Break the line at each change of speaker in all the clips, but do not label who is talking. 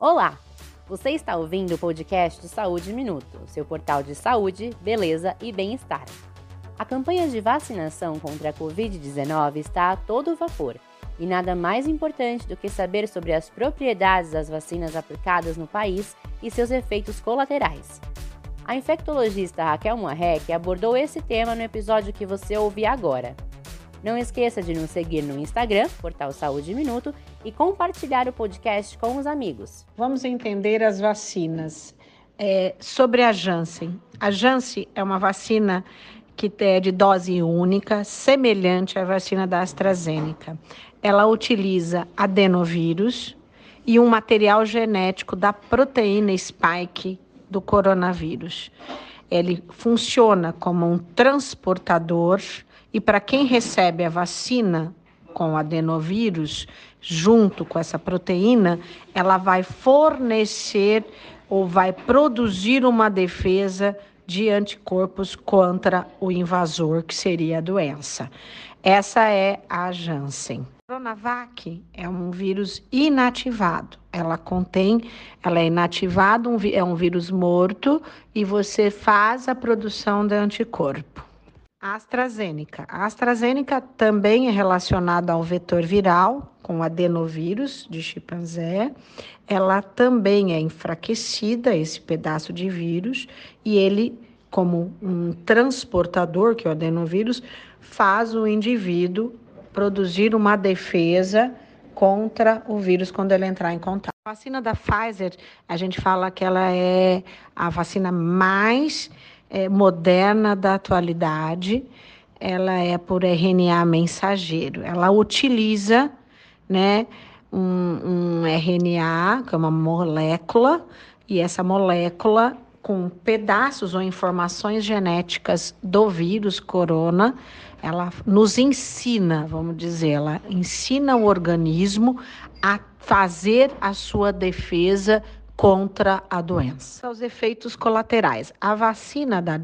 Olá! Você está ouvindo o podcast Saúde Minuto, seu portal de saúde, beleza e bem-estar. A campanha de vacinação contra a Covid-19 está a todo vapor e nada mais importante do que saber sobre as propriedades das vacinas aplicadas no país e seus efeitos colaterais. A infectologista Raquel Moarec abordou esse tema no episódio que você ouve agora. Não esqueça de nos seguir no Instagram, Portal Saúde Minuto, e compartilhar o podcast com os amigos.
Vamos entender as vacinas. É, sobre a Janssen. A Janssen é uma vacina que é de dose única, semelhante à vacina da AstraZeneca. Ela utiliza adenovírus e um material genético da proteína spike do coronavírus. Ele funciona como um transportador e para quem recebe a vacina com adenovírus, junto com essa proteína, ela vai fornecer ou vai produzir uma defesa de anticorpos contra o invasor, que seria a doença. Essa é a Janssen. Coronavac é um vírus inativado. Ela contém, ela é inativada, é um vírus morto e você faz a produção de anticorpo. AstraZeneca. A AstraZeneca também é relacionada ao vetor viral, com adenovírus de chimpanzé. Ela também é enfraquecida, esse pedaço de vírus, e ele, como um transportador, que é o adenovírus, faz o indivíduo produzir uma defesa contra o vírus quando ele entrar em contato. A vacina da Pfizer, a gente fala que ela é a vacina mais é, moderna da atualidade. Ela é por RNA mensageiro. Ela utiliza, né, um, um RNA, que é uma molécula, e essa molécula com pedaços ou informações genéticas do vírus corona, ela nos ensina, vamos dizer, ela ensina o organismo a fazer a sua defesa contra a doença. Os efeitos colaterais. A vacina da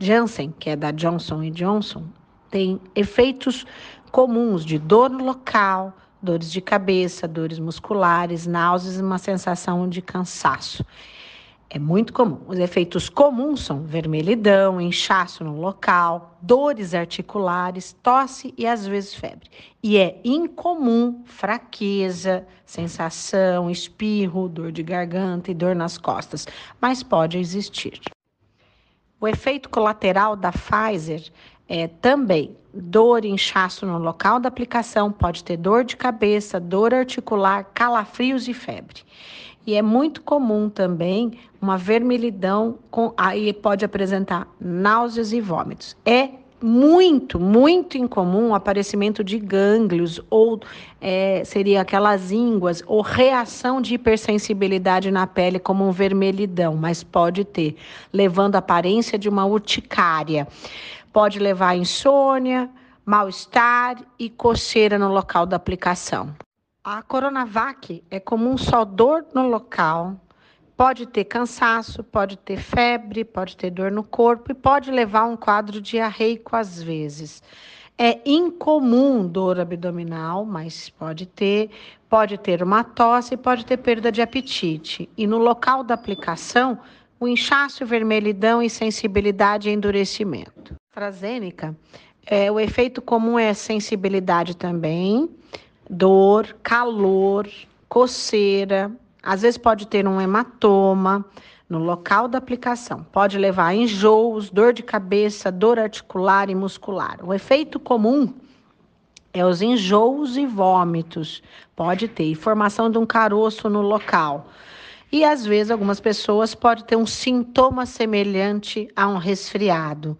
Janssen, que é da Johnson Johnson, tem efeitos comuns de dor local, dores de cabeça, dores musculares, náuseas e uma sensação de cansaço. É muito comum. Os efeitos comuns são vermelhidão, inchaço no local, dores articulares, tosse e às vezes febre. E é incomum fraqueza, sensação, espirro, dor de garganta e dor nas costas, mas pode existir. O efeito colateral da Pfizer é também dor inchaço no local da aplicação, pode ter dor de cabeça, dor articular, calafrios e febre. E é muito comum também uma vermelhidão, com, aí pode apresentar náuseas e vômitos. É muito, muito incomum o aparecimento de gânglios ou é, seria aquelas ínguas ou reação de hipersensibilidade na pele como um vermelhidão, mas pode ter, levando a aparência de uma urticária. Pode levar a insônia, mal-estar e coceira no local da aplicação. A Coronavac é comum só dor no local, pode ter cansaço, pode ter febre, pode ter dor no corpo e pode levar um quadro diarreico às vezes. É incomum dor abdominal, mas pode ter, pode ter uma tosse, pode ter perda de apetite. E no local da aplicação, o inchaço, vermelhidão e sensibilidade e endurecimento. AstraZeneca, é, o efeito comum é sensibilidade também, dor, calor, coceira, às vezes pode ter um hematoma no local da aplicação. Pode levar a enjoos, dor de cabeça, dor articular e muscular. O efeito comum é os enjoos e vômitos. Pode ter formação de um caroço no local. E às vezes algumas pessoas podem ter um sintoma semelhante a um resfriado.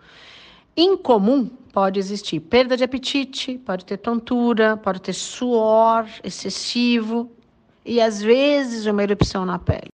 Incomum pode existir perda de apetite, pode ter tontura, pode ter suor excessivo e às vezes uma erupção na pele.